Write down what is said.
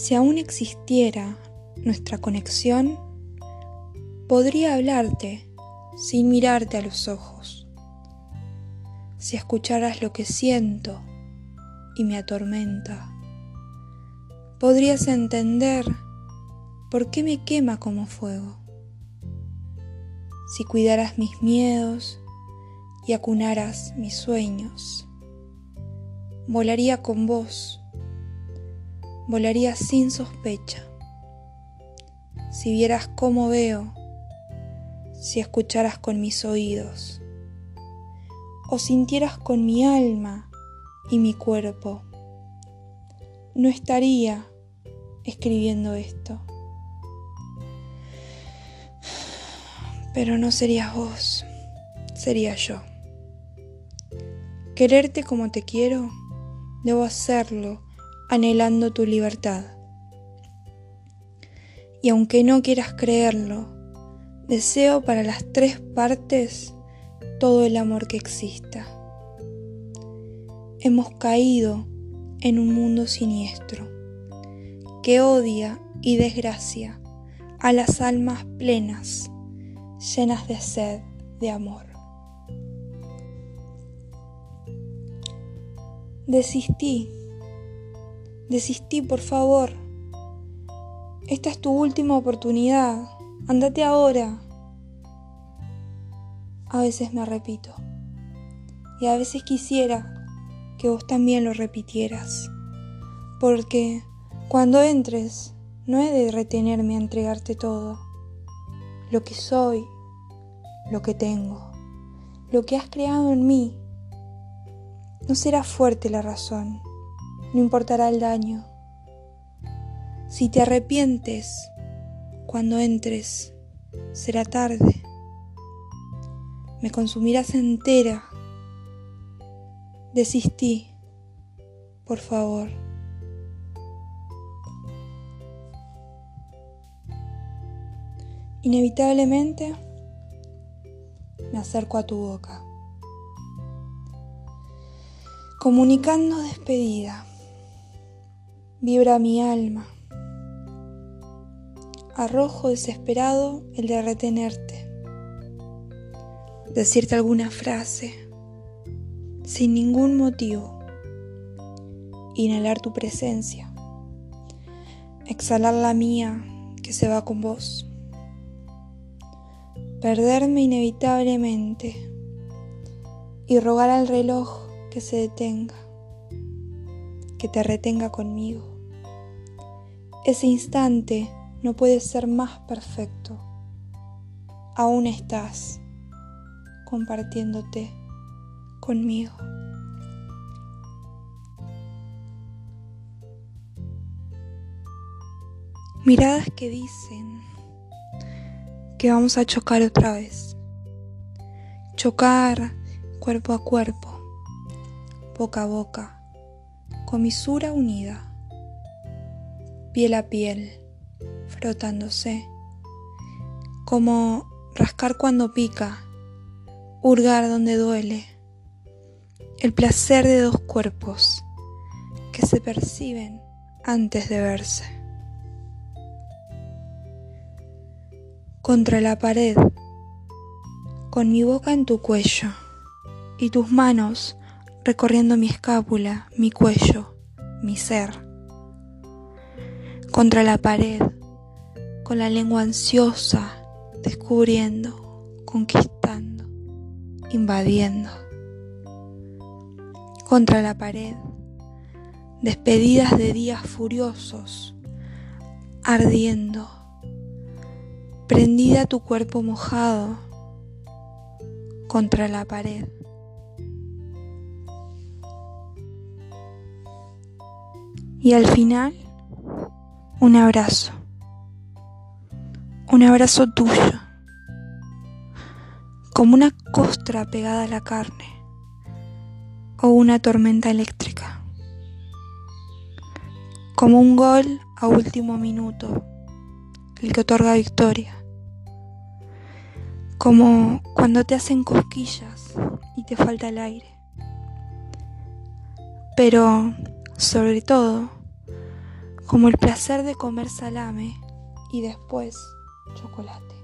Si aún existiera nuestra conexión, podría hablarte sin mirarte a los ojos. Si escucharas lo que siento y me atormenta, podrías entender por qué me quema como fuego. Si cuidaras mis miedos y acunaras mis sueños, volaría con vos, volaría sin sospecha. Si vieras cómo veo, si escucharas con mis oídos, o sintieras con mi alma y mi cuerpo, no estaría escribiendo esto. Pero no serías vos, sería yo. Quererte como te quiero, debo hacerlo anhelando tu libertad. Y aunque no quieras creerlo, deseo para las tres partes todo el amor que exista. Hemos caído en un mundo siniestro que odia y desgracia a las almas plenas, llenas de sed de amor. Desistí, desistí por favor. Esta es tu última oportunidad. Andate ahora. A veces me repito. Y a veces quisiera que vos también lo repitieras. Porque cuando entres, no he de retenerme a entregarte todo. Lo que soy, lo que tengo, lo que has creado en mí no será fuerte la razón, no importará el daño. Si te arrepientes cuando entres, será tarde. Me consumirás entera. Desistí, por favor. Inevitablemente me acerco a tu boca comunicando despedida. Vibra mi alma. Arrojo desesperado el de retenerte. Decirte alguna frase sin ningún motivo. Inhalar tu presencia. Exhalar la mía que se va con vos. Perderme inevitablemente y rogar al reloj que se detenga, que te retenga conmigo. Ese instante no puede ser más perfecto. Aún estás compartiéndote conmigo. Miradas que dicen que vamos a chocar otra vez. Chocar cuerpo a cuerpo boca a boca, comisura unida, piel a piel, frotándose, como rascar cuando pica, hurgar donde duele, el placer de dos cuerpos que se perciben antes de verse. Contra la pared, con mi boca en tu cuello y tus manos recorriendo mi escápula, mi cuello, mi ser. Contra la pared, con la lengua ansiosa, descubriendo, conquistando, invadiendo. Contra la pared, despedidas de días furiosos, ardiendo, prendida tu cuerpo mojado contra la pared Y al final, un abrazo. Un abrazo tuyo. Como una costra pegada a la carne. O una tormenta eléctrica. Como un gol a último minuto. El que otorga victoria. Como cuando te hacen cosquillas y te falta el aire. Pero sobre todo como el placer de comer salame y después chocolate.